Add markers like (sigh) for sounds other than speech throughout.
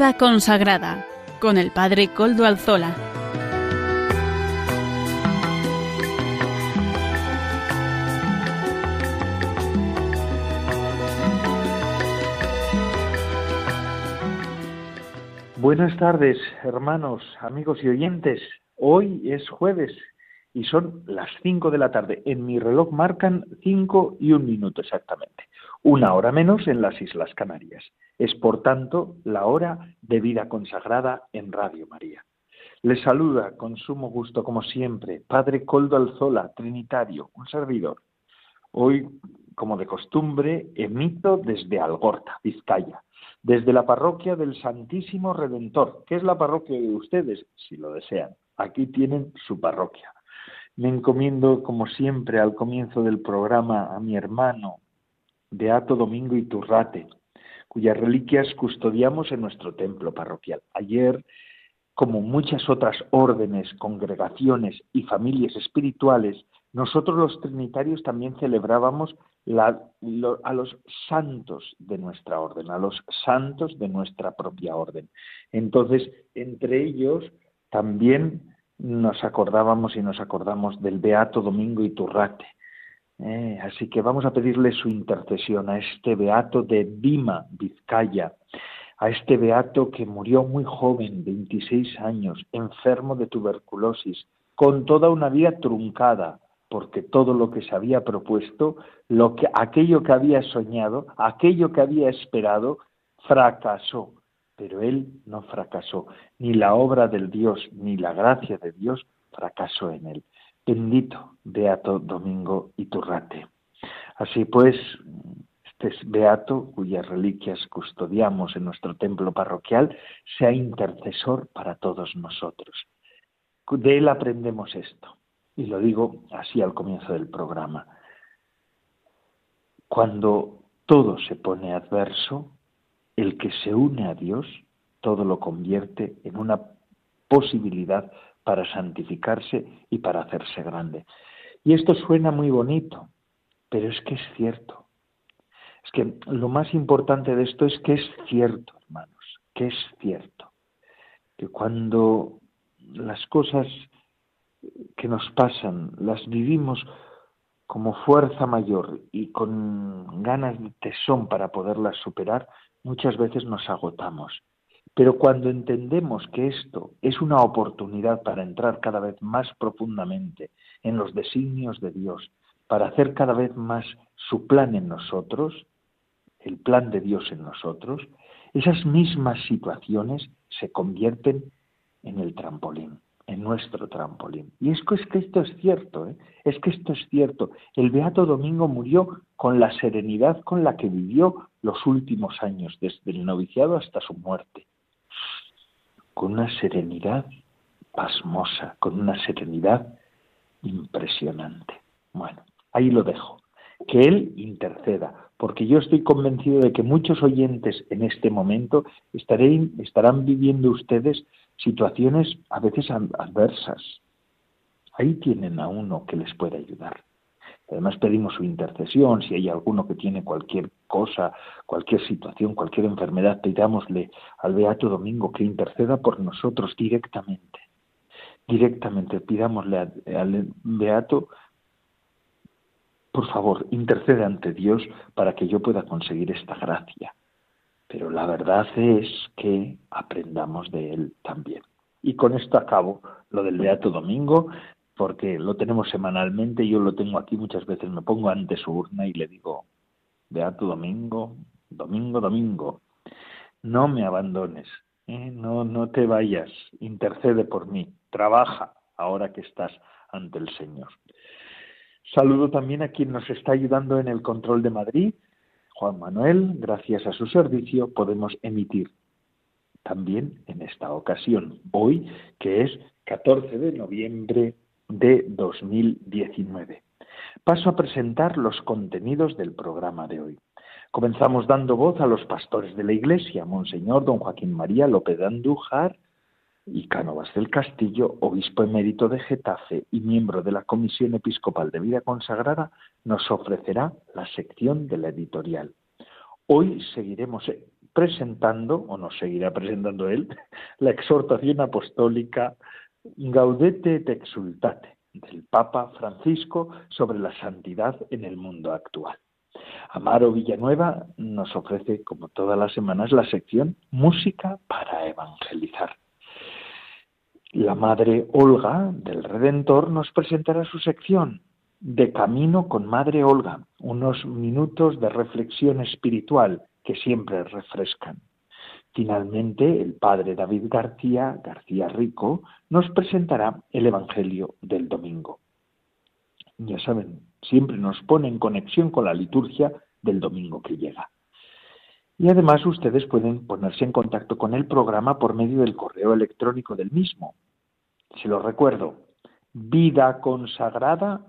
Consagrada con el Padre Coldo Alzola. Buenas tardes, hermanos, amigos y oyentes. Hoy es jueves y son las cinco de la tarde. En mi reloj marcan cinco y un minuto exactamente. Una hora menos en las Islas Canarias. Es, por tanto, la hora de vida consagrada en Radio María. Les saluda con sumo gusto, como siempre, Padre Coldo Alzola, Trinitario, un servidor. Hoy, como de costumbre, emito desde Algorta, Vizcaya desde la parroquia del Santísimo Redentor, que es la parroquia de ustedes, si lo desean. Aquí tienen su parroquia. Me encomiendo, como siempre, al comienzo del programa a mi hermano, Beato Domingo Iturrate, cuyas reliquias custodiamos en nuestro templo parroquial. Ayer, como muchas otras órdenes, congregaciones y familias espirituales, nosotros los trinitarios también celebrábamos a los santos de nuestra orden, a los santos de nuestra propia orden. Entonces, entre ellos también nos acordábamos y nos acordamos del Beato Domingo Iturrate. Eh, así que vamos a pedirle su intercesión a este Beato de Dima, Vizcaya, a este Beato que murió muy joven, 26 años, enfermo de tuberculosis, con toda una vida truncada, porque todo lo que se había propuesto, lo que, aquello que había soñado, aquello que había esperado, fracasó. Pero él no fracasó, ni la obra del Dios, ni la gracia de Dios fracasó en él. Bendito Beato Domingo Iturrate. Así pues, este es Beato, cuyas reliquias custodiamos en nuestro templo parroquial, sea intercesor para todos nosotros. De él aprendemos esto y lo digo así al comienzo del programa. Cuando todo se pone adverso, el que se une a Dios, todo lo convierte en una posibilidad para santificarse y para hacerse grande. Y esto suena muy bonito, pero es que es cierto. Es que lo más importante de esto es que es cierto, hermanos, que es cierto. Que cuando las cosas que nos pasan, las vivimos como fuerza mayor y con ganas de tesón para poderlas superar, muchas veces nos agotamos. Pero cuando entendemos que esto es una oportunidad para entrar cada vez más profundamente en los designios de Dios, para hacer cada vez más su plan en nosotros, el plan de Dios en nosotros, esas mismas situaciones se convierten en el trampolín en nuestro trampolín. Y es que, es que esto es cierto, ¿eh? es que esto es cierto. El Beato Domingo murió con la serenidad con la que vivió los últimos años, desde el noviciado hasta su muerte. Con una serenidad pasmosa, con una serenidad impresionante. Bueno, ahí lo dejo. Que Él interceda, porque yo estoy convencido de que muchos oyentes en este momento estarán viviendo ustedes situaciones a veces adversas. Ahí tienen a uno que les puede ayudar. Además pedimos su intercesión, si hay alguno que tiene cualquier cosa, cualquier situación, cualquier enfermedad, pidámosle al Beato Domingo que interceda por nosotros directamente. Directamente, pidámosle al Beato, por favor, intercede ante Dios para que yo pueda conseguir esta gracia. Pero la verdad es que aprendamos de él también. Y con esto acabo lo del Beato Domingo, porque lo tenemos semanalmente, yo lo tengo aquí muchas veces, me pongo ante su urna y le digo, Beato Domingo, Domingo, Domingo, no me abandones, ¿eh? no, no te vayas, intercede por mí, trabaja ahora que estás ante el Señor. Saludo también a quien nos está ayudando en el control de Madrid, Juan Manuel, gracias a su servicio, podemos emitir también en esta ocasión, hoy, que es 14 de noviembre de 2019. Paso a presentar los contenidos del programa de hoy. Comenzamos dando voz a los pastores de la Iglesia, Monseñor don Joaquín María López de Andújar, y Cánovas del Castillo, obispo emérito de Getafe y miembro de la Comisión Episcopal de Vida Consagrada, nos ofrecerá la sección de la editorial. Hoy seguiremos presentando, o nos seguirá presentando él, (laughs) la exhortación apostólica Gaudete et Exultate del Papa Francisco sobre la santidad en el mundo actual. Amaro Villanueva nos ofrece, como todas las semanas, la sección Música para Evangelizar. La Madre Olga del Redentor nos presentará su sección De Camino con Madre Olga, unos minutos de reflexión espiritual que siempre refrescan. Finalmente, el padre David García, García Rico, nos presentará el Evangelio del domingo. Ya saben, siempre nos pone en conexión con la liturgia del domingo que llega. Y además ustedes pueden ponerse en contacto con el programa por medio del correo electrónico del mismo. Se lo recuerdo, vida consagrada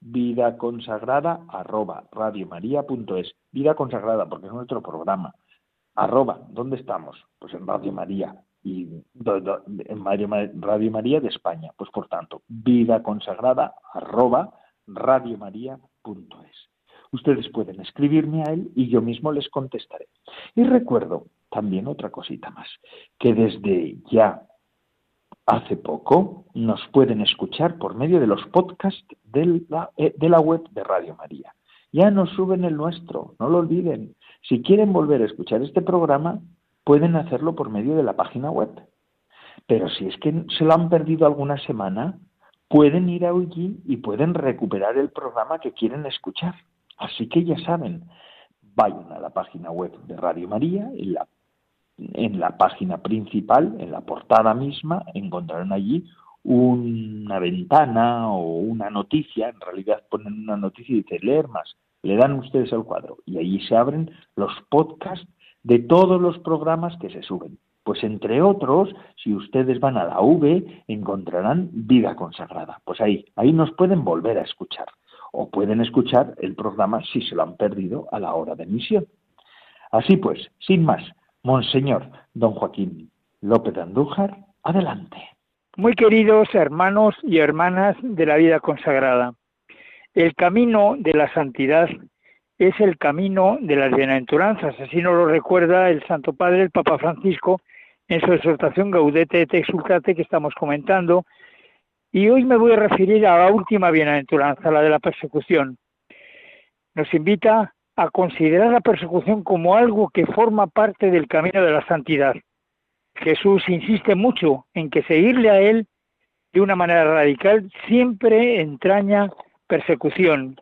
vida consagrada arroba radiomaria.es. Vida consagrada, porque es nuestro programa. Arroba, ¿dónde estamos? Pues en Radio María. Y en Radio María de España. Pues por tanto, vida consagrada arroba radiomaria.es. Ustedes pueden escribirme a él y yo mismo les contestaré. Y recuerdo también otra cosita más, que desde ya hace poco nos pueden escuchar por medio de los podcasts de la, eh, de la web de Radio María. Ya nos suben el nuestro, no lo olviden. Si quieren volver a escuchar este programa, pueden hacerlo por medio de la página web. Pero si es que se lo han perdido alguna semana, pueden ir allí y pueden recuperar el programa que quieren escuchar. Así que ya saben, vayan a la página web de Radio María, en la en la página principal, en la portada misma, encontrarán allí una ventana o una noticia, en realidad ponen una noticia y dice leer más, le dan ustedes el cuadro y allí se abren los podcasts de todos los programas que se suben. Pues entre otros, si ustedes van a la V, encontrarán Vida Consagrada. Pues ahí, ahí nos pueden volver a escuchar. O pueden escuchar el programa si se lo han perdido a la hora de emisión. Así pues, sin más, Monseñor don Joaquín López de Andújar, adelante. Muy queridos hermanos y hermanas de la vida consagrada, el camino de la santidad es el camino de las bienaventuranzas, así nos lo recuerda el Santo Padre, el Papa Francisco, en su exhortación Gaudete et Exultate que estamos comentando. Y hoy me voy a referir a la última bienaventuranza, la de la persecución. Nos invita a considerar la persecución como algo que forma parte del camino de la santidad. Jesús insiste mucho en que seguirle a Él de una manera radical siempre entraña persecución,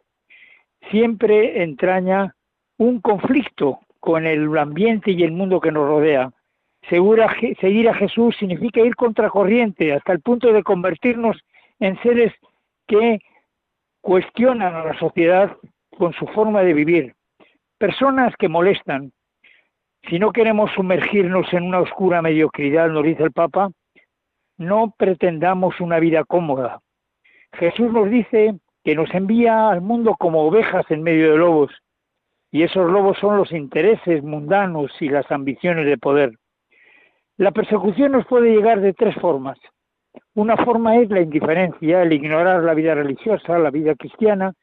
siempre entraña un conflicto con el ambiente y el mundo que nos rodea. seguir a Jesús significa ir contracorriente hasta el punto de convertirnos en seres que cuestionan a la sociedad con su forma de vivir, personas que molestan. Si no queremos sumergirnos en una oscura mediocridad, nos dice el Papa, no pretendamos una vida cómoda. Jesús nos dice que nos envía al mundo como ovejas en medio de lobos, y esos lobos son los intereses mundanos y las ambiciones de poder. La persecución nos puede llegar de tres formas. Una forma es la indiferencia, el ignorar la vida religiosa, la vida cristiana,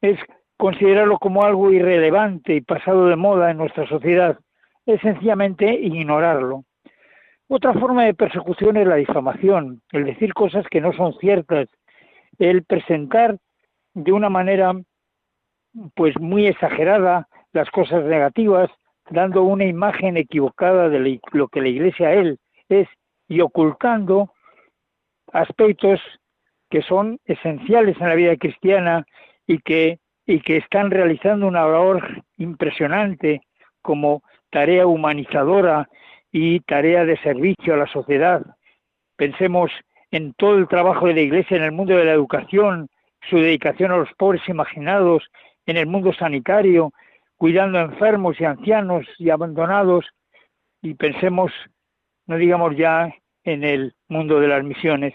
es considerarlo como algo irrelevante y pasado de moda en nuestra sociedad, es sencillamente ignorarlo. Otra forma de persecución es la difamación, el decir cosas que no son ciertas, el presentar de una manera pues muy exagerada las cosas negativas, dando una imagen equivocada de lo que la Iglesia él es y ocultando aspectos que son esenciales en la vida cristiana y que y que están realizando una labor impresionante como tarea humanizadora y tarea de servicio a la sociedad. Pensemos en todo el trabajo de la Iglesia en el mundo de la educación, su dedicación a los pobres imaginados, en el mundo sanitario, cuidando a enfermos y ancianos y abandonados, y pensemos, no digamos ya, en el mundo de las misiones.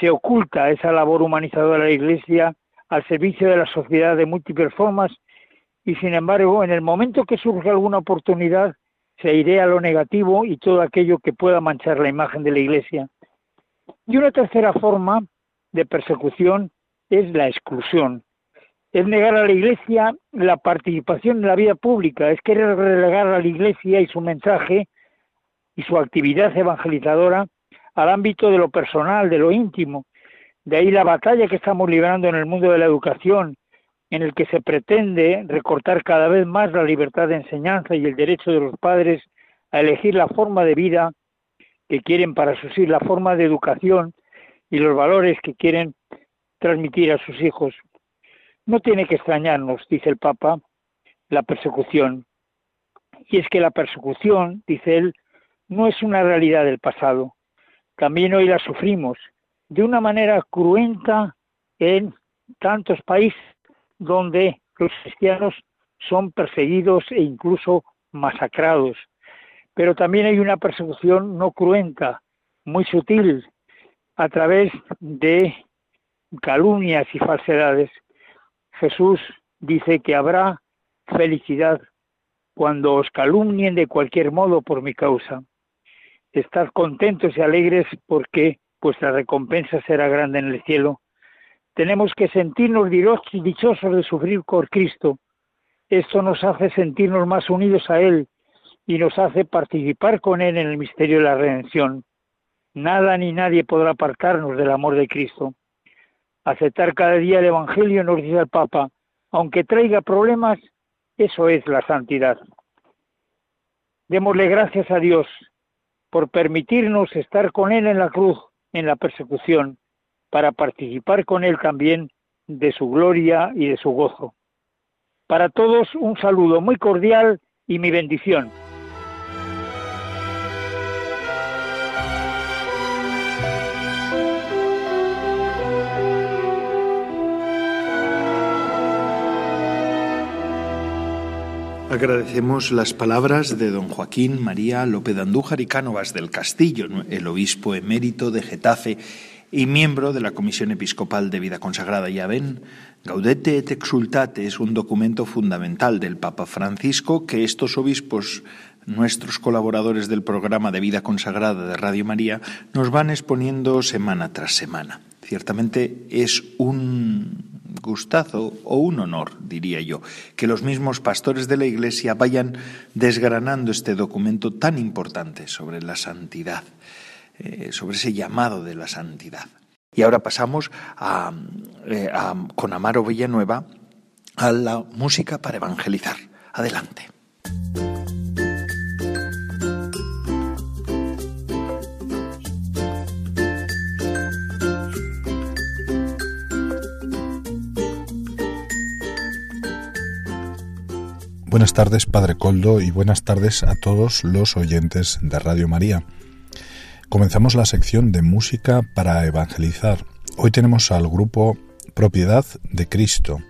Se oculta esa labor humanizadora de la Iglesia al servicio de la sociedad de múltiples formas y sin embargo en el momento que surge alguna oportunidad se iré a lo negativo y todo aquello que pueda manchar la imagen de la Iglesia. Y una tercera forma de persecución es la exclusión. es negar a la Iglesia la participación en la vida pública, es querer relegar a la Iglesia y su mensaje y su actividad evangelizadora al ámbito de lo personal, de lo íntimo. De ahí la batalla que estamos librando en el mundo de la educación, en el que se pretende recortar cada vez más la libertad de enseñanza y el derecho de los padres a elegir la forma de vida que quieren para sus hijos, la forma de educación y los valores que quieren transmitir a sus hijos. No tiene que extrañarnos, dice el Papa, la persecución. Y es que la persecución, dice él, no es una realidad del pasado. También hoy la sufrimos de una manera cruenta en tantos países donde los cristianos son perseguidos e incluso masacrados. Pero también hay una persecución no cruenta, muy sutil, a través de calumnias y falsedades. Jesús dice que habrá felicidad cuando os calumnien de cualquier modo por mi causa. Estad contentos y alegres porque vuestra recompensa será grande en el cielo. Tenemos que sentirnos dichosos de sufrir por Cristo. Esto nos hace sentirnos más unidos a Él y nos hace participar con Él en el misterio de la redención. Nada ni nadie podrá apartarnos del amor de Cristo. Aceptar cada día el Evangelio, nos dice el Papa, aunque traiga problemas, eso es la santidad. Démosle gracias a Dios por permitirnos estar con Él en la cruz, en la persecución, para participar con Él también de su gloria y de su gozo. Para todos un saludo muy cordial y mi bendición. Agradecemos las palabras de don Joaquín María López Andújar y Cánovas del Castillo, el obispo emérito de Getafe y miembro de la Comisión Episcopal de Vida Consagrada. Ya ven, Gaudete et Exultate es un documento fundamental del Papa Francisco que estos obispos, nuestros colaboradores del programa de Vida Consagrada de Radio María, nos van exponiendo semana tras semana. Ciertamente es un gustazo o un honor, diría yo, que los mismos pastores de la Iglesia vayan desgranando este documento tan importante sobre la santidad, eh, sobre ese llamado de la santidad. Y ahora pasamos eh, con Amaro Villanueva a la música para evangelizar. Adelante. Buenas tardes, Padre Coldo, y buenas tardes a todos los oyentes de Radio María. Comenzamos la sección de música para evangelizar. Hoy tenemos al grupo Propiedad de Cristo.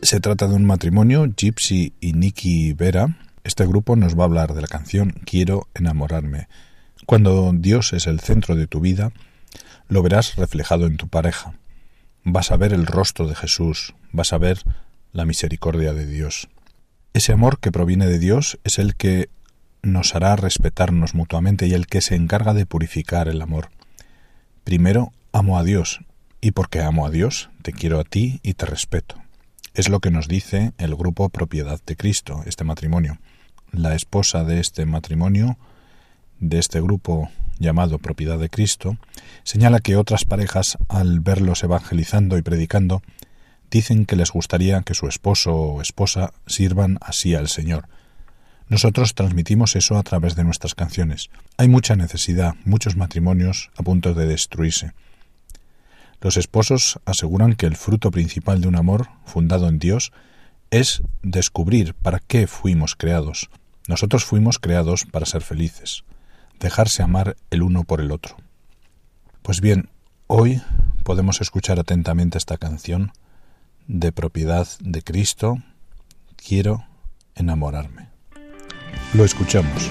Se trata de un matrimonio, Gypsy y Nicky Vera. Este grupo nos va a hablar de la canción Quiero enamorarme. Cuando Dios es el centro de tu vida, lo verás reflejado en tu pareja. Vas a ver el rostro de Jesús, vas a ver la misericordia de Dios. Ese amor que proviene de Dios es el que nos hará respetarnos mutuamente y el que se encarga de purificar el amor. Primero, amo a Dios, y porque amo a Dios, te quiero a ti y te respeto. Es lo que nos dice el grupo Propiedad de Cristo, este matrimonio. La esposa de este matrimonio, de este grupo llamado Propiedad de Cristo, señala que otras parejas, al verlos evangelizando y predicando, dicen que les gustaría que su esposo o esposa sirvan así al Señor. Nosotros transmitimos eso a través de nuestras canciones. Hay mucha necesidad, muchos matrimonios a punto de destruirse. Los esposos aseguran que el fruto principal de un amor fundado en Dios es descubrir para qué fuimos creados. Nosotros fuimos creados para ser felices, dejarse amar el uno por el otro. Pues bien, hoy podemos escuchar atentamente esta canción de propiedad de Cristo, quiero enamorarme. Lo escuchamos.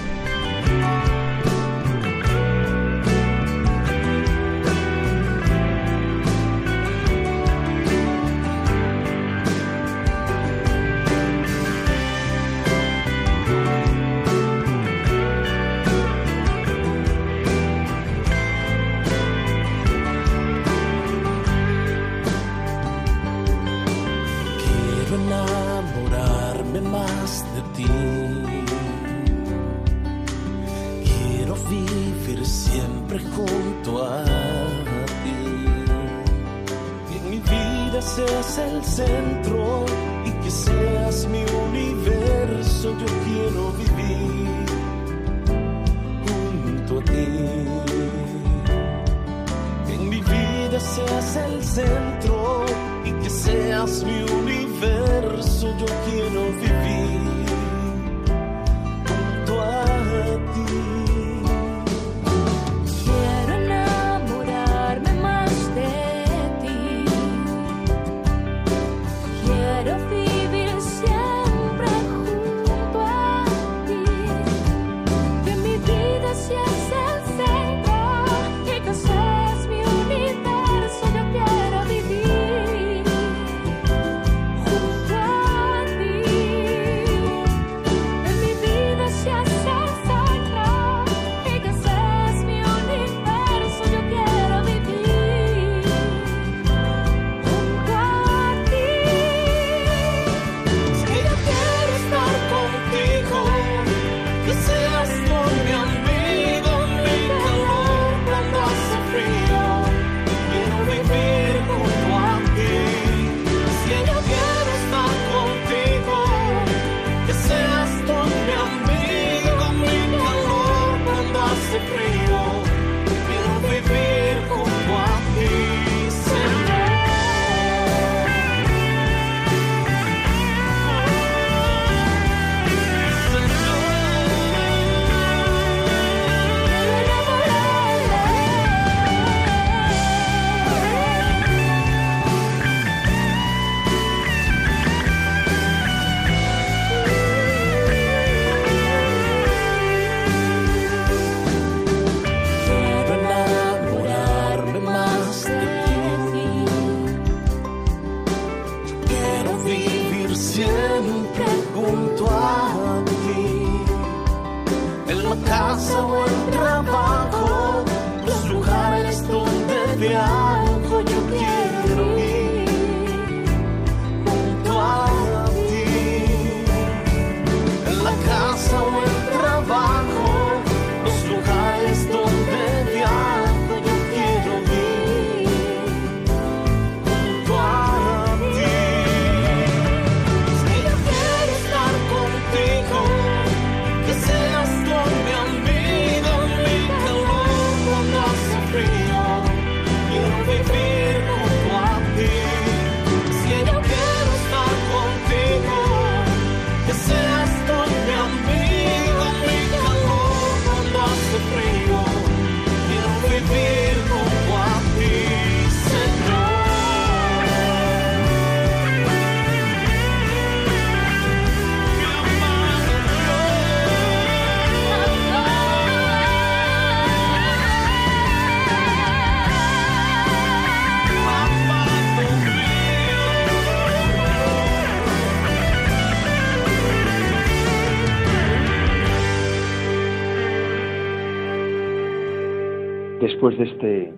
De este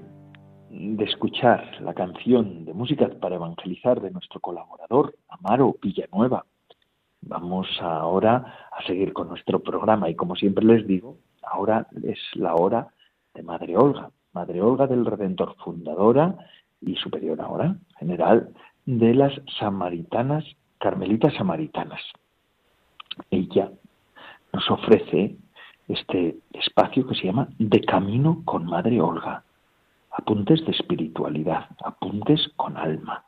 de escuchar la canción de música para evangelizar de nuestro colaborador Amaro Villanueva, vamos ahora a seguir con nuestro programa y como siempre les digo, ahora es la hora de Madre Olga, Madre Olga del Redentor, fundadora y superior ahora general de las samaritanas, carmelitas samaritanas. Ella nos ofrece este espacio que se llama De Camino con Madre Olga. Apuntes de espiritualidad, apuntes con alma.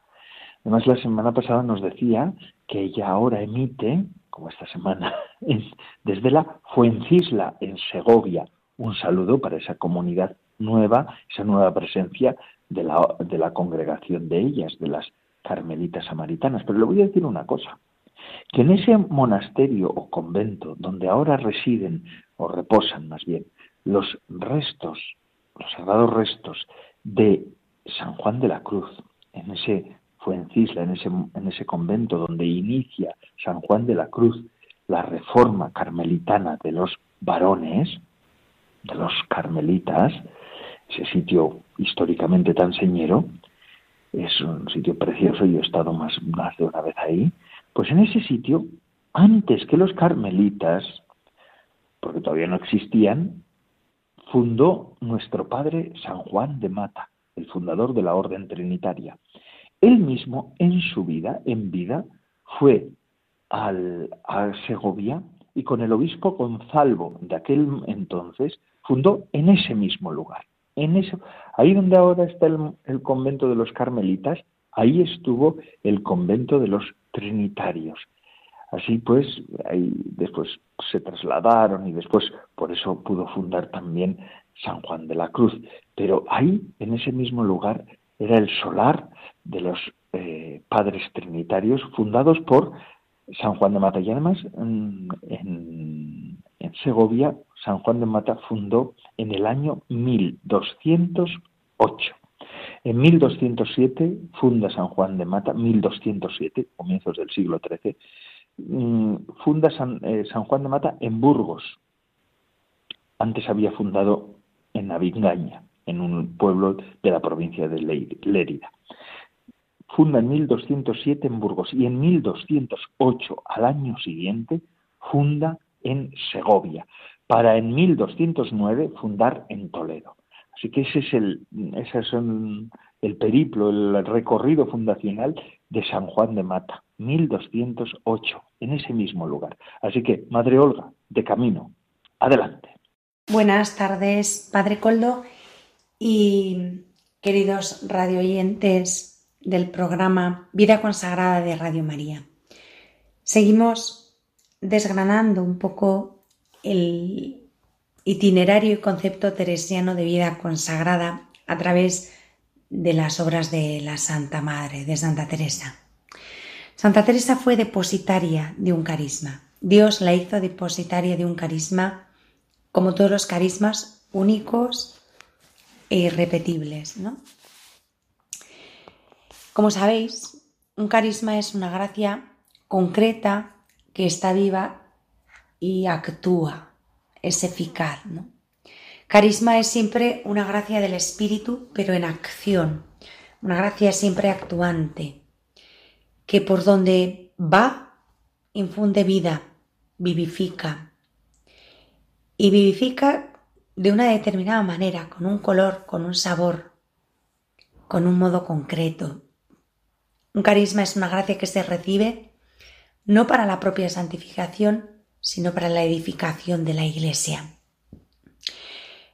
Además, la semana pasada nos decía que ella ahora emite, como esta semana, (laughs) desde la Fuencisla, en Segovia. Un saludo para esa comunidad nueva, esa nueva presencia de la, de la congregación de ellas, de las carmelitas samaritanas. Pero le voy a decir una cosa, que en ese monasterio o convento donde ahora residen o reposan más bien, los restos, los sagrados restos de San Juan de la Cruz, en ese Fuencisla, en ese, en ese convento donde inicia San Juan de la Cruz la reforma carmelitana de los varones, de los carmelitas, ese sitio históricamente tan señero, es un sitio precioso, yo he estado más, más de una vez ahí, pues en ese sitio, antes que los carmelitas, porque todavía no existían, fundó nuestro padre San Juan de Mata, el fundador de la Orden Trinitaria. Él mismo, en su vida, en vida, fue al, a Segovia y con el obispo Gonzalvo de aquel entonces fundó en ese mismo lugar. En eso, ahí donde ahora está el, el convento de los carmelitas, ahí estuvo el convento de los trinitarios. Así pues, ahí después se trasladaron y después por eso pudo fundar también San Juan de la Cruz. Pero ahí, en ese mismo lugar, era el solar de los eh, padres trinitarios fundados por San Juan de Mata. Y además, en, en Segovia, San Juan de Mata fundó en el año 1208. En 1207 funda San Juan de Mata, 1207, comienzos del siglo XIII, mm, funda San, eh, San, Juan de Mata en Burgos. Antes había fundado en Avingaña, en un pueblo de la provincia de Lérida. Funda en 1207 en Burgos y en 1208, al año siguiente, funda en Segovia, para en 1209 fundar en Toledo. Así que ese es el periplo, el recorrido fundacional de San Juan de Mata, 1208, en ese mismo lugar. Así que, Madre Olga, de camino, adelante. Buenas tardes, Padre Coldo y queridos radioyentes del programa Vida Consagrada de Radio María. Seguimos desgranando un poco el itinerario y concepto teresiano de vida consagrada a través de las obras de la Santa Madre, de Santa Teresa. Santa Teresa fue depositaria de un carisma. Dios la hizo depositaria de un carisma, como todos los carismas, únicos e irrepetibles. ¿no? Como sabéis, un carisma es una gracia concreta que está viva y actúa es eficaz. ¿no? Carisma es siempre una gracia del espíritu, pero en acción, una gracia siempre actuante, que por donde va infunde vida, vivifica. Y vivifica de una determinada manera, con un color, con un sabor, con un modo concreto. Un carisma es una gracia que se recibe no para la propia santificación, sino para la edificación de la Iglesia.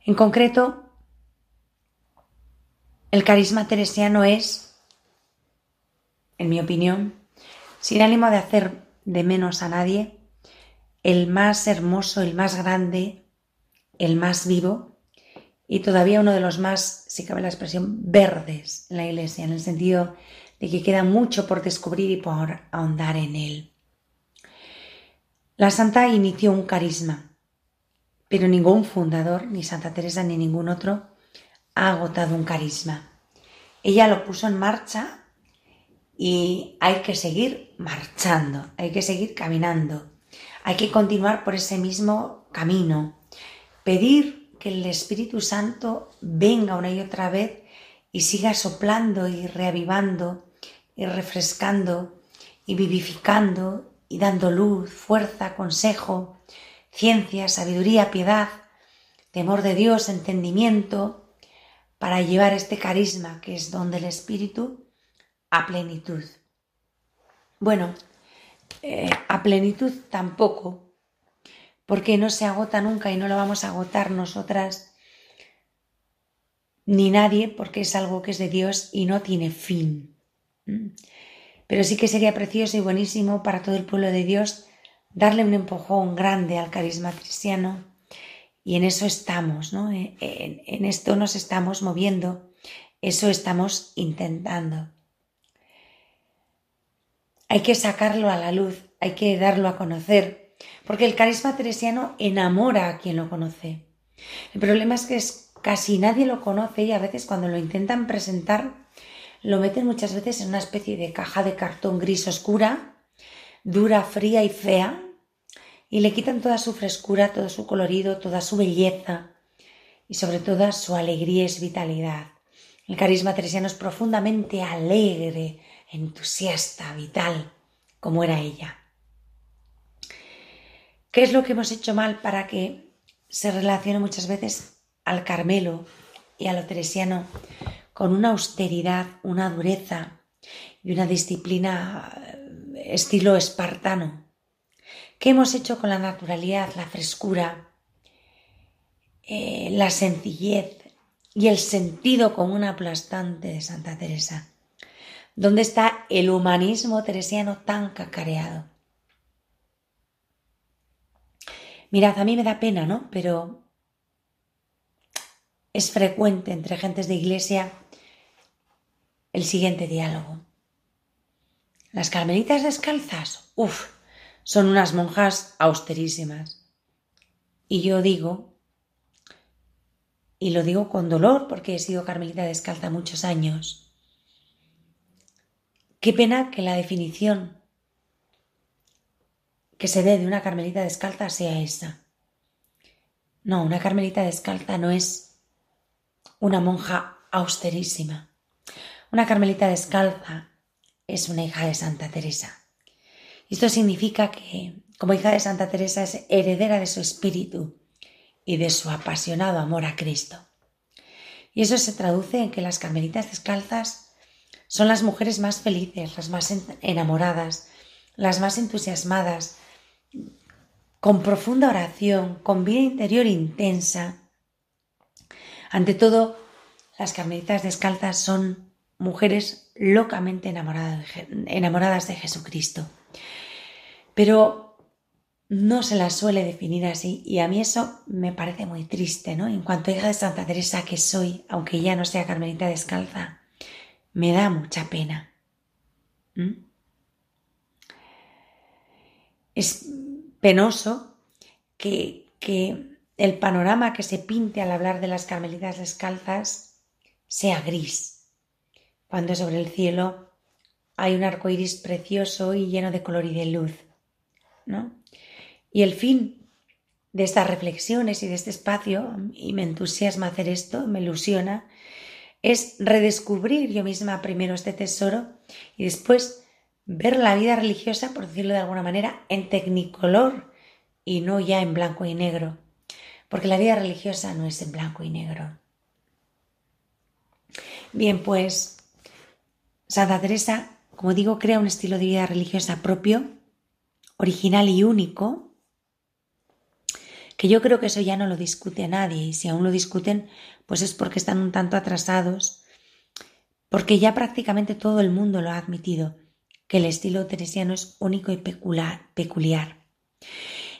En concreto, el carisma teresiano es, en mi opinión, sin ánimo de hacer de menos a nadie, el más hermoso, el más grande, el más vivo y todavía uno de los más, si cabe la expresión, verdes en la Iglesia, en el sentido de que queda mucho por descubrir y por ahondar en él. La santa inició un carisma, pero ningún fundador, ni Santa Teresa ni ningún otro, ha agotado un carisma. Ella lo puso en marcha y hay que seguir marchando, hay que seguir caminando, hay que continuar por ese mismo camino, pedir que el Espíritu Santo venga una y otra vez y siga soplando y reavivando y refrescando y vivificando y dando luz, fuerza, consejo, ciencia, sabiduría, piedad, temor de Dios, entendimiento, para llevar este carisma que es don del Espíritu a plenitud. Bueno, eh, a plenitud tampoco, porque no se agota nunca y no lo vamos a agotar nosotras ni nadie, porque es algo que es de Dios y no tiene fin. ¿Mm? Pero sí que sería precioso y buenísimo para todo el pueblo de Dios darle un empujón grande al carisma cristiano. Y en eso estamos, ¿no? En, en esto nos estamos moviendo, eso estamos intentando. Hay que sacarlo a la luz, hay que darlo a conocer, porque el carisma teresiano enamora a quien lo conoce. El problema es que casi nadie lo conoce y a veces cuando lo intentan presentar lo meten muchas veces en una especie de caja de cartón gris oscura, dura, fría y fea, y le quitan toda su frescura, todo su colorido, toda su belleza y sobre todo su alegría y su vitalidad. El carisma teresiano es profundamente alegre, entusiasta, vital, como era ella. ¿Qué es lo que hemos hecho mal para que se relacione muchas veces al Carmelo y a lo teresiano con una austeridad, una dureza y una disciplina eh, estilo espartano. ¿Qué hemos hecho con la naturalidad, la frescura, eh, la sencillez y el sentido común aplastante de Santa Teresa? ¿Dónde está el humanismo teresiano tan cacareado? Mirad, a mí me da pena, ¿no? Pero es frecuente entre gentes de iglesia el siguiente diálogo. Las carmelitas descalzas, uff, son unas monjas austerísimas. Y yo digo, y lo digo con dolor porque he sido carmelita descalza muchos años, Qué pena que la definición que se dé de una carmelita descalza sea esa. No, una carmelita descalza no es una monja austerísima. Una carmelita descalza es una hija de Santa Teresa. Esto significa que, como hija de Santa Teresa, es heredera de su espíritu y de su apasionado amor a Cristo. Y eso se traduce en que las carmelitas descalzas son las mujeres más felices, las más enamoradas, las más entusiasmadas, con profunda oración, con vida interior intensa. Ante todo, las carmelitas descalzas son mujeres locamente enamoradas, de Jesucristo. Pero no se las suele definir así y a mí eso me parece muy triste, ¿no? En cuanto hija de Santa Teresa que soy, aunque ya no sea carmelita descalza, me da mucha pena. ¿Mm? Es penoso que, que el panorama que se pinte al hablar de las carmelitas descalzas sea gris, cuando sobre el cielo hay un arco iris precioso y lleno de color y de luz. ¿no? Y el fin de estas reflexiones y de este espacio, y me entusiasma hacer esto, me ilusiona, es redescubrir yo misma primero este tesoro y después ver la vida religiosa, por decirlo de alguna manera, en tecnicolor y no ya en blanco y negro, porque la vida religiosa no es en blanco y negro. Bien, pues Santa Teresa, como digo, crea un estilo de vida religiosa propio, original y único, que yo creo que eso ya no lo discute nadie y si aún lo discuten, pues es porque están un tanto atrasados, porque ya prácticamente todo el mundo lo ha admitido, que el estilo teresiano es único y peculiar.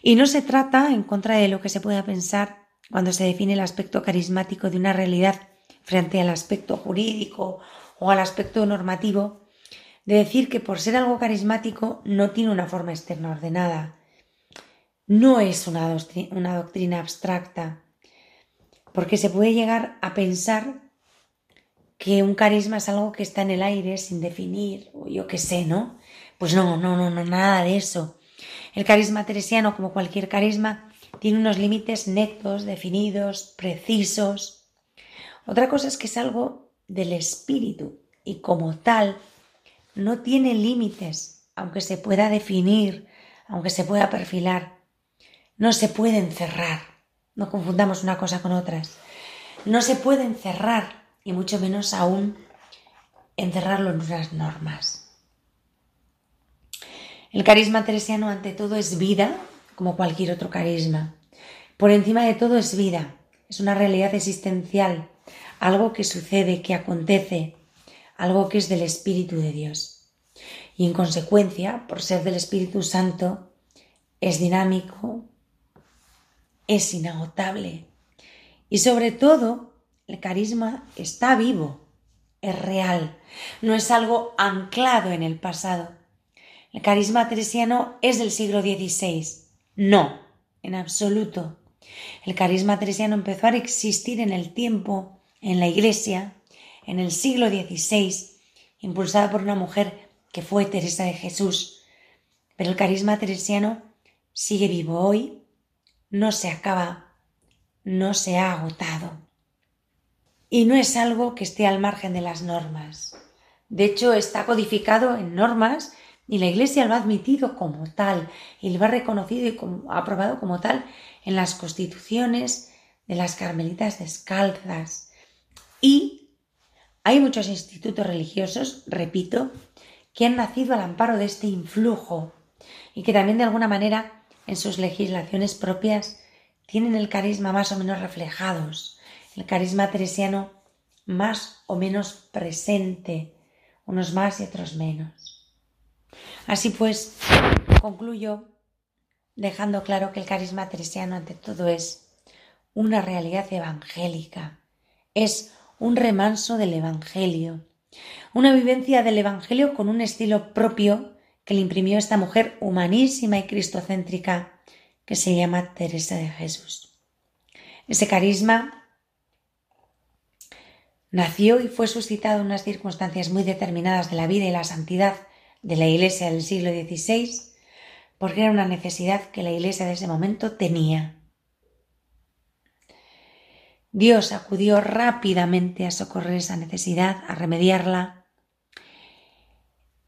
Y no se trata, en contra de lo que se pueda pensar cuando se define el aspecto carismático de una realidad frente al aspecto jurídico o al aspecto normativo, de decir que por ser algo carismático no tiene una forma externa ordenada, no es una doctrina, abstracta, porque se puede llegar a pensar que un carisma es algo que está en el aire sin definir, o yo qué sé, ¿no? Pues no, no, no, no, nada de eso. El carisma teresiano, como cualquier carisma, tiene unos límites netos, definidos, precisos. Otra cosa es que es algo del espíritu y como tal no tiene límites, aunque se pueda definir, aunque se pueda perfilar no se puede encerrar. No confundamos una cosa con otras. No se puede encerrar y mucho menos aún encerrarlo en unas normas. El carisma teresiano ante todo es vida, como cualquier otro carisma. Por encima de todo es vida, es una realidad existencial, algo que sucede, que acontece, algo que es del Espíritu de Dios. Y en consecuencia, por ser del Espíritu Santo, es dinámico, es inagotable. Y sobre todo, el carisma está vivo, es real, no es algo anclado en el pasado. El carisma teresiano es del siglo XVI. No, en absoluto. El carisma teresiano empezó a existir en el tiempo, en la Iglesia, en el siglo XVI, impulsada por una mujer que fue Teresa de Jesús. Pero el carisma teresiano sigue vivo hoy no se acaba, no se ha agotado. Y no es algo que esté al margen de las normas. De hecho, está codificado en normas y la Iglesia lo ha admitido como tal y lo ha reconocido y aprobado como tal en las constituciones de las carmelitas descalzas. Y hay muchos institutos religiosos, repito, que han nacido al amparo de este influjo y que también de alguna manera en sus legislaciones propias tienen el carisma más o menos reflejados, el carisma teresiano más o menos presente, unos más y otros menos. Así pues, concluyo dejando claro que el carisma teresiano ante todo es una realidad evangélica, es un remanso del Evangelio, una vivencia del Evangelio con un estilo propio que le imprimió esta mujer humanísima y cristocéntrica que se llama Teresa de Jesús. Ese carisma nació y fue suscitado en unas circunstancias muy determinadas de la vida y la santidad de la Iglesia del siglo XVI, porque era una necesidad que la Iglesia de ese momento tenía. Dios acudió rápidamente a socorrer esa necesidad, a remediarla,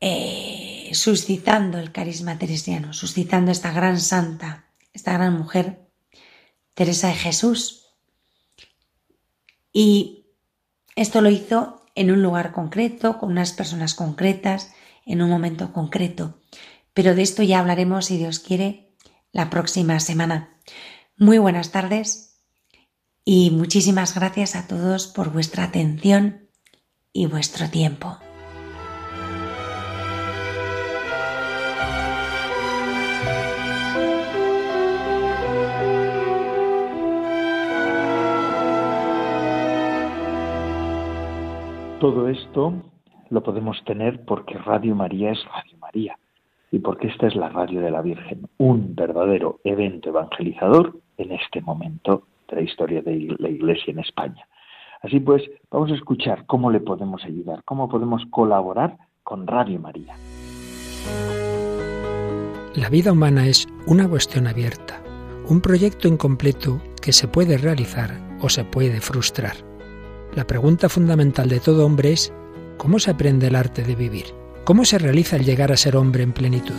eh, suscitando el carisma teresiano, suscitando esta gran santa, esta gran mujer, Teresa de Jesús. Y esto lo hizo en un lugar concreto, con unas personas concretas, en un momento concreto. Pero de esto ya hablaremos, si Dios quiere, la próxima semana. Muy buenas tardes y muchísimas gracias a todos por vuestra atención y vuestro tiempo. Todo esto lo podemos tener porque Radio María es Radio María y porque esta es la radio de la Virgen, un verdadero evento evangelizador en este momento de la historia de la Iglesia en España. Así pues, vamos a escuchar cómo le podemos ayudar, cómo podemos colaborar con Radio María. La vida humana es una cuestión abierta, un proyecto incompleto que se puede realizar o se puede frustrar. La pregunta fundamental de todo hombre es, ¿cómo se aprende el arte de vivir? ¿Cómo se realiza el llegar a ser hombre en plenitud?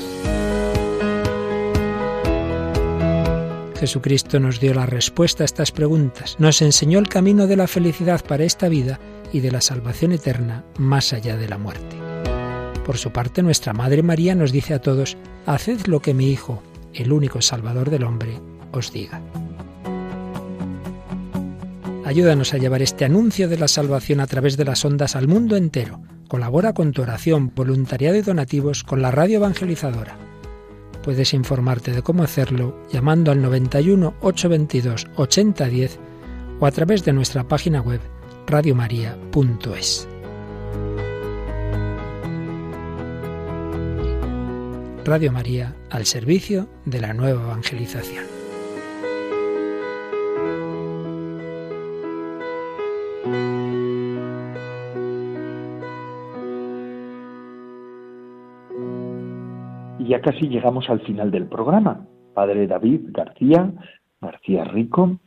Jesucristo nos dio la respuesta a estas preguntas, nos enseñó el camino de la felicidad para esta vida y de la salvación eterna más allá de la muerte. Por su parte, nuestra Madre María nos dice a todos, haced lo que mi Hijo, el único Salvador del hombre, os diga. Ayúdanos a llevar este anuncio de la salvación a través de las ondas al mundo entero. Colabora con tu oración, voluntariado y donativos con la radio evangelizadora Puedes informarte de cómo hacerlo llamando al 91 822 8010 o a través de nuestra página web radiomaria.es. Radio María al servicio de la nueva evangelización. Ya casi llegamos al final del programa. Padre David García, García Rico,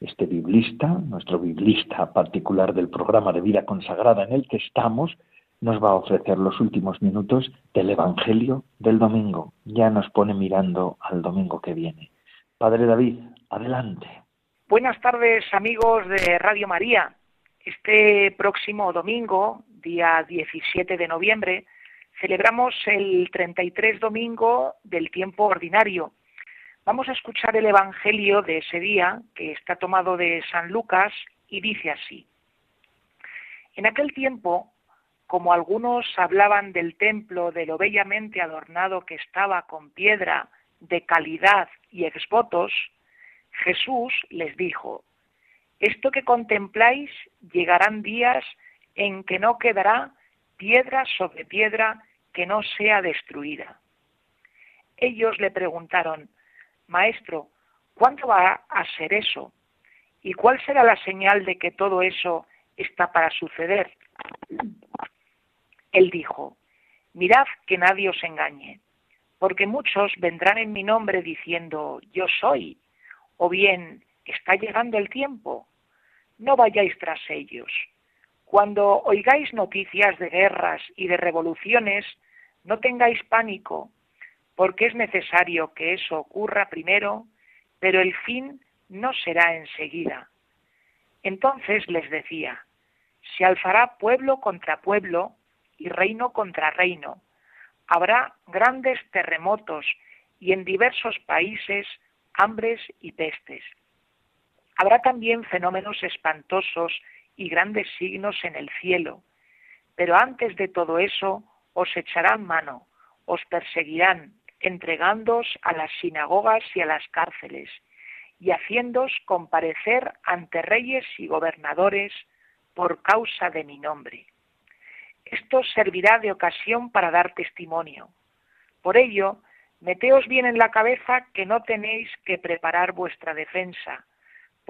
este biblista, nuestro biblista particular del programa de vida consagrada en el que estamos, nos va a ofrecer los últimos minutos del Evangelio del domingo. Ya nos pone mirando al domingo que viene. Padre David, adelante. Buenas tardes amigos de Radio María. Este próximo domingo, día 17 de noviembre, Celebramos el 33 domingo del tiempo ordinario. Vamos a escuchar el Evangelio de ese día, que está tomado de San Lucas, y dice así. En aquel tiempo, como algunos hablaban del templo de lo bellamente adornado que estaba con piedra de calidad y exvotos, Jesús les dijo, Esto que contempláis llegarán días en que no quedará piedra sobre piedra que no sea destruida. Ellos le preguntaron, Maestro, ¿cuándo va a ser eso? ¿Y cuál será la señal de que todo eso está para suceder? Él dijo, Mirad que nadie os engañe, porque muchos vendrán en mi nombre diciendo, Yo soy, o bien, está llegando el tiempo. No vayáis tras ellos cuando oigáis noticias de guerras y de revoluciones, no tengáis pánico, porque es necesario que eso ocurra primero, pero el fin no será enseguida. Entonces les decía, se alzará pueblo contra pueblo y reino contra reino. Habrá grandes terremotos y en diversos países hambres y pestes. Habrá también fenómenos espantosos y grandes signos en el cielo. Pero antes de todo eso os echarán mano, os perseguirán, entregándoos a las sinagogas y a las cárceles, y haciéndoos comparecer ante reyes y gobernadores por causa de mi nombre. Esto servirá de ocasión para dar testimonio. Por ello, meteos bien en la cabeza que no tenéis que preparar vuestra defensa,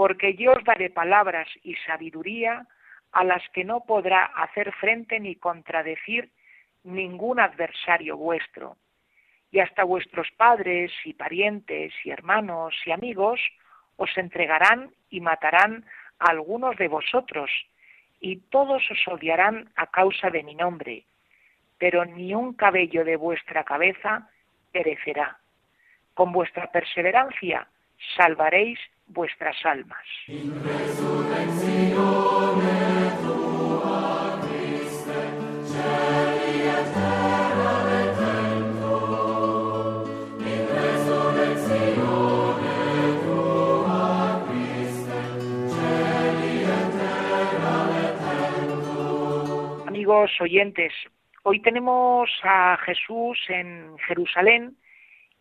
porque yo os daré palabras y sabiduría a las que no podrá hacer frente ni contradecir ningún adversario vuestro. Y hasta vuestros padres y parientes y hermanos y amigos os entregarán y matarán a algunos de vosotros, y todos os odiarán a causa de mi nombre, pero ni un cabello de vuestra cabeza perecerá. Con vuestra perseverancia salvaréis vuestras almas. oyentes, hoy tenemos a Jesús en Jerusalén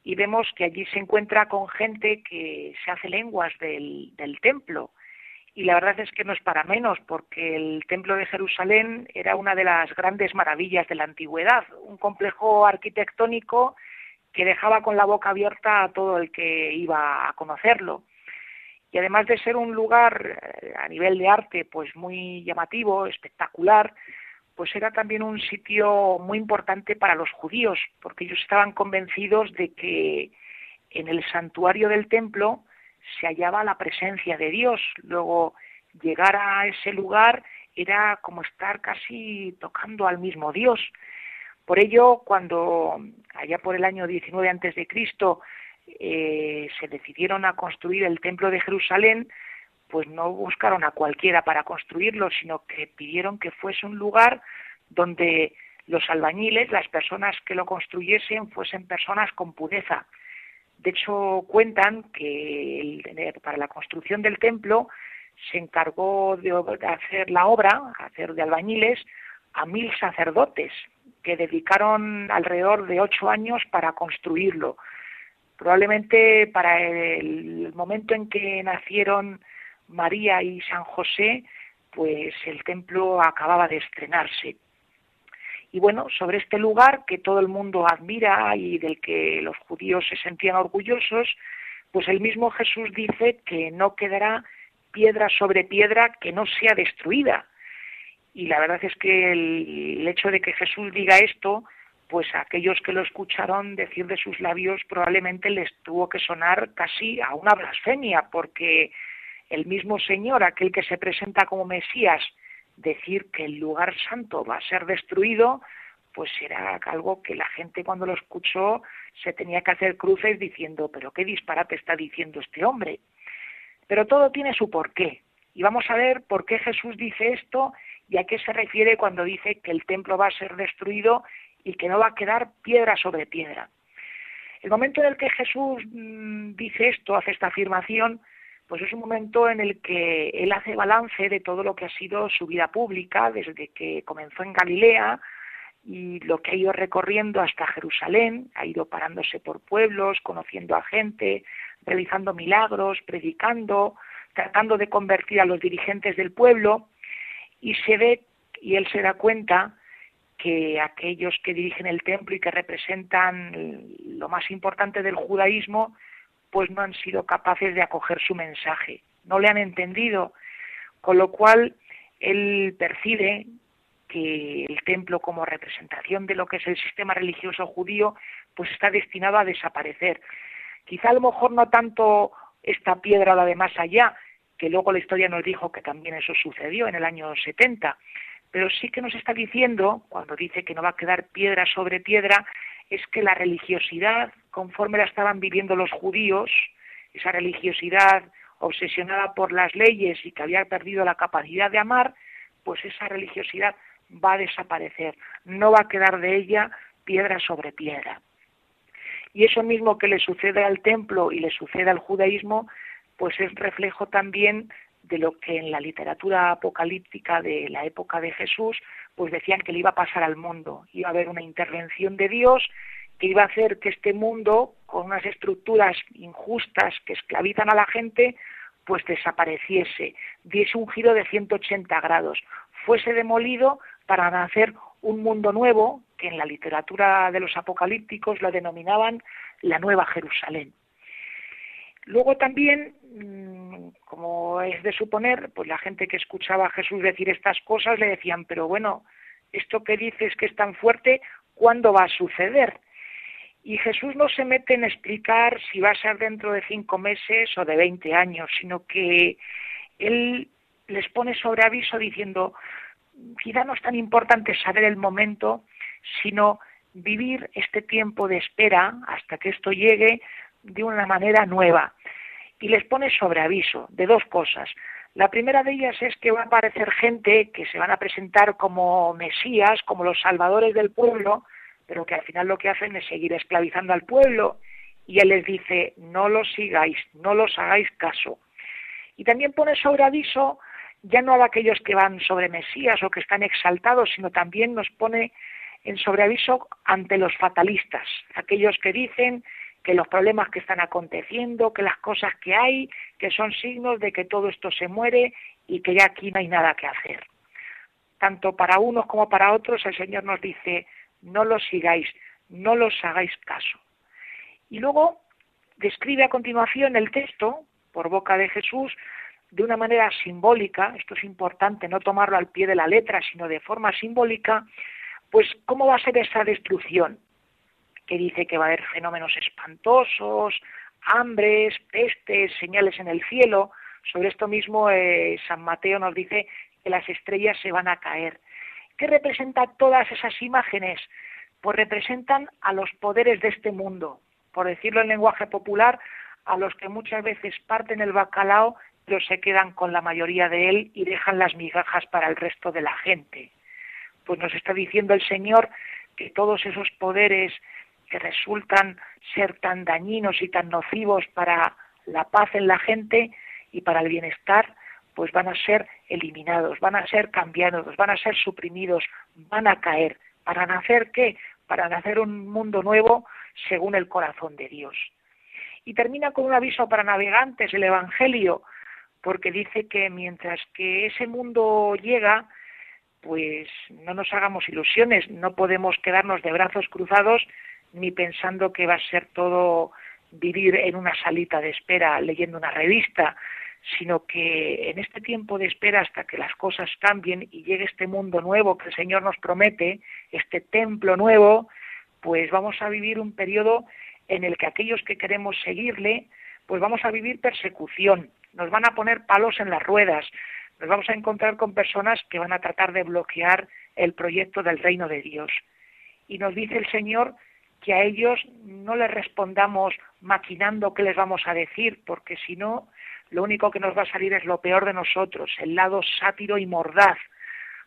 y vemos que allí se encuentra con gente que se hace lenguas del, del templo. Y la verdad es que no es para menos, porque el templo de Jerusalén era una de las grandes maravillas de la antigüedad, un complejo arquitectónico que dejaba con la boca abierta a todo el que iba a conocerlo. Y además de ser un lugar eh, a nivel de arte pues muy llamativo, espectacular, pues era también un sitio muy importante para los judíos, porque ellos estaban convencidos de que en el santuario del templo se hallaba la presencia de Dios. Luego, llegar a ese lugar era como estar casi tocando al mismo Dios. Por ello, cuando allá por el año 19 antes de Cristo eh, se decidieron a construir el templo de Jerusalén, pues no buscaron a cualquiera para construirlo, sino que pidieron que fuese un lugar donde los albañiles, las personas que lo construyesen, fuesen personas con pureza. De hecho, cuentan que para la construcción del templo se encargó de hacer la obra, hacer de albañiles, a mil sacerdotes que dedicaron alrededor de ocho años para construirlo. Probablemente para el momento en que nacieron María y San José, pues el templo acababa de estrenarse. Y bueno, sobre este lugar que todo el mundo admira y del que los judíos se sentían orgullosos, pues el mismo Jesús dice que no quedará piedra sobre piedra que no sea destruida. Y la verdad es que el, hecho de que Jesús diga esto, pues a aquellos que lo escucharon decir de sus labios probablemente les tuvo que sonar casi a una blasfemia, porque el mismo Señor, aquel que se presenta como Mesías, decir que el lugar santo va a ser destruido, pues era algo que la gente cuando lo escuchó se tenía que hacer cruces diciendo, pero qué disparate está diciendo este hombre. Pero todo tiene su porqué. Y vamos a ver por qué Jesús dice esto y a qué se refiere cuando dice que el templo va a ser destruido y que no va a quedar piedra sobre piedra. El momento en el que Jesús mm, dice esto, hace esta afirmación, pues es un momento en el que él hace balance de todo lo que ha sido su vida pública desde que comenzó en Galilea y lo que ha ido recorriendo hasta Jerusalén, ha ido parándose por pueblos, conociendo a gente, realizando milagros, predicando, tratando de convertir a los dirigentes del pueblo. Y se ve y él se da cuenta que aquellos que dirigen el templo y que representan lo más importante del judaísmo pues no han sido capaces de acoger su mensaje, no le han entendido, con lo cual él percibe que el templo como representación de lo que es el sistema religioso judío pues está destinado a desaparecer. Quizá a lo mejor no tanto esta piedra la de más allá, que luego la historia nos dijo que también eso sucedió en el año 70, pero sí que nos está diciendo, cuando dice que no va a quedar piedra sobre piedra, es que la religiosidad, conforme la estaban viviendo los judíos, esa religiosidad obsesionada por las leyes y que había perdido la capacidad de amar, pues esa religiosidad va a desaparecer, no va a quedar de ella piedra sobre piedra. Y eso mismo que le sucede al templo y le sucede al judaísmo, pues es reflejo también de lo que en la literatura apocalíptica de la época de Jesús, pues decían que le iba a pasar al mundo, iba a haber una intervención de Dios que iba a hacer que este mundo, con unas estructuras injustas que esclavizan a la gente, pues desapareciese, diese un giro de 180 grados, fuese demolido para nacer un mundo nuevo, que en la literatura de los apocalípticos lo denominaban la Nueva Jerusalén. Luego también, mm, como es de suponer, pues la gente que escuchaba a Jesús decir estas cosas le decían, pero bueno, esto que dices que es tan fuerte, ¿cuándo va a suceder? Y Jesús no se mete en explicar si va a ser dentro de cinco meses o de veinte años, sino que Él les pone sobre aviso diciendo, quizá no es tan importante saber el momento, sino vivir este tiempo de espera hasta que esto llegue de una manera nueva. Y les pone sobre aviso de dos cosas. La primera de ellas es que va a aparecer gente que se van a presentar como Mesías, como los salvadores del pueblo, pero que al final lo que hacen es seguir esclavizando al pueblo. Y él les dice, no los sigáis, no los hagáis caso. Y también pone sobre aviso ya no a aquellos que van sobre Mesías o que están exaltados, sino también nos pone en sobreaviso ante los fatalistas, aquellos que dicen que los problemas que están aconteciendo, que las cosas que hay, que son signos de que todo esto se muere y que ya aquí no hay nada que hacer. Tanto para unos como para otros el Señor nos dice, no los sigáis, no los hagáis caso. Y luego describe a continuación el texto, por boca de Jesús, de una manera simbólica, esto es importante, no tomarlo al pie de la letra, sino de forma simbólica, pues cómo va a ser esa destrucción, que dice que va a haber fenómenos espantosos, hambres, pestes, señales en el cielo. Sobre esto mismo eh, San Mateo nos dice que las estrellas se van a caer. ¿Qué representa todas esas imágenes? Pues representan a los poderes de este mundo, por decirlo en lenguaje popular, a los que muchas veces parten el bacalao pero se quedan con la mayoría de él y dejan las migajas para el resto de la gente. Pues nos está diciendo el Señor que todos esos poderes que resultan ser tan dañinos y tan nocivos para la paz en la gente y para el bienestar, pues van a ser eliminados, van a ser cambiados, van a ser suprimidos, van a caer. ¿Para nacer qué? Para nacer un mundo nuevo según el corazón de Dios. Y termina con un aviso para navegantes, el Evangelio, porque dice que mientras que ese mundo llega, pues no nos hagamos ilusiones, no podemos quedarnos de brazos cruzados ni pensando que va a ser todo vivir en una salita de espera leyendo una revista, sino que en este tiempo de espera hasta que las cosas cambien y llegue este mundo nuevo que el Señor nos promete, este templo nuevo, pues vamos a vivir un periodo en el que aquellos que queremos seguirle, pues vamos a vivir persecución, nos van a poner palos en las ruedas, nos vamos a encontrar con personas que van a tratar de bloquear el proyecto del reino de Dios. Y nos dice el Señor que a ellos no les respondamos maquinando qué les vamos a decir, porque si no, lo único que nos va a salir es lo peor de nosotros, el lado sátiro y mordaz.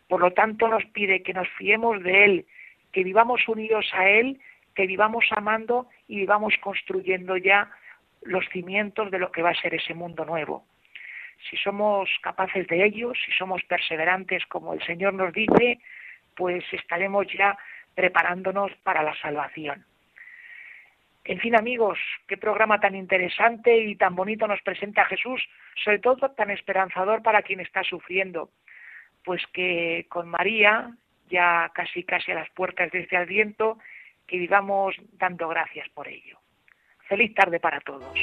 Por lo tanto, nos pide que nos fiemos de Él, que vivamos unidos a Él, que vivamos amando y vivamos construyendo ya los cimientos de lo que va a ser ese mundo nuevo. Si somos capaces de ello, si somos perseverantes como el Señor nos dice, pues estaremos ya preparándonos para la salvación. En fin, amigos, qué programa tan interesante y tan bonito nos presenta Jesús, sobre todo tan esperanzador para quien está sufriendo. Pues que con María, ya casi casi a las puertas de este adviento, que vivamos dando gracias por ello. Feliz tarde para todos.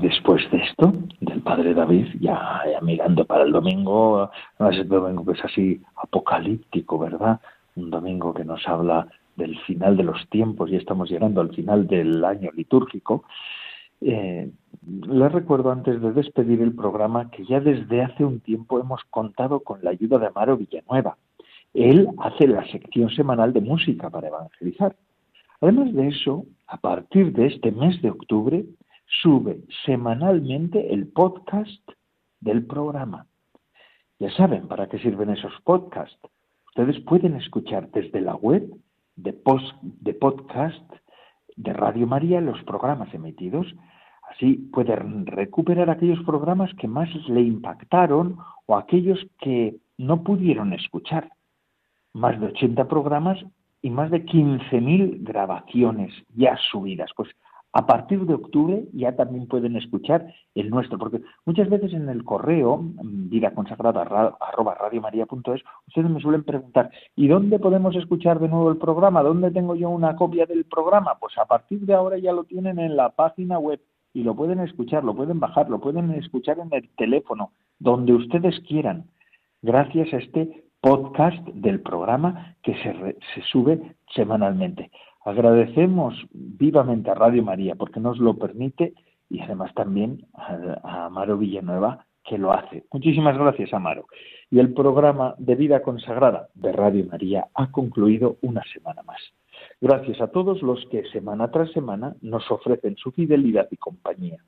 Después de esto, del padre David, ya, mirando para el domingo, es el domingo que es así apocalíptico, ¿verdad? Un domingo que nos habla del final de los tiempos y estamos llegando al final del año litúrgico Eh, les recuerdo antes de despedir el programa que ya desde hace un tiempo hemos contado con la ayuda de Amaro Villanueva. Él hace la sección semanal de música para evangelizar. Además de eso, a partir de este mes de octubre, sube semanalmente el podcast del programa. Ya saben para qué sirven esos podcasts. Ustedes pueden escuchar desde la web de, podcast de Radio María los programas emitidos. Así pueden recuperar aquellos programas que más le impactaron o aquellos que no pudieron escuchar. Más de 80 programas y más de 15.000 grabaciones ya subidas. Pues a partir de octubre ya también pueden escuchar el nuestro, porque muchas veces en el correo, mm, vida consagrada arroba radiomaria.es, ustedes me suelen preguntar, ¿y dónde podemos escuchar de nuevo el programa? ¿Dónde tengo yo una copia del programa? Pues a partir de ahora ya lo tienen en la página web y lo pueden escuchar, lo pueden bajar, lo pueden escuchar en el teléfono, donde ustedes quieran, gracias a este podcast del programa que se, se sube semanalmente. Agradecemos vivamente a Radio María porque nos lo permite y además también a, Amaro Villanueva que lo hace. Muchísimas gracias, Amaro. Y el programa de vida consagrada de Radio María ha concluido una semana más. Gracias a todos los que semana tras semana nos ofrecen su fidelidad y compañía.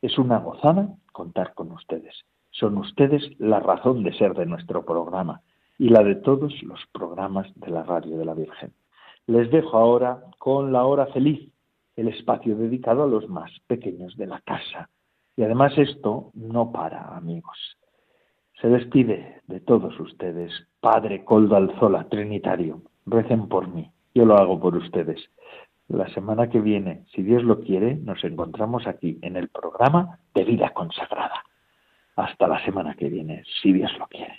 Es una gozada contar con ustedes. Son ustedes la razón de ser de nuestro programa y la de todos los programas de la Radio de la Virgen. Les dejo ahora con la hora feliz, el espacio dedicado a los más pequeños de la casa. Y además esto no para, amigos. Se despide de todos ustedes, Padre Coldo Alzola, Trinitario. Recen por mí, yo lo hago por ustedes. La semana que viene, si Dios lo quiere, nos encontramos aquí en el programa de vida consagrada. Hasta la semana que viene, si Dios lo quiere.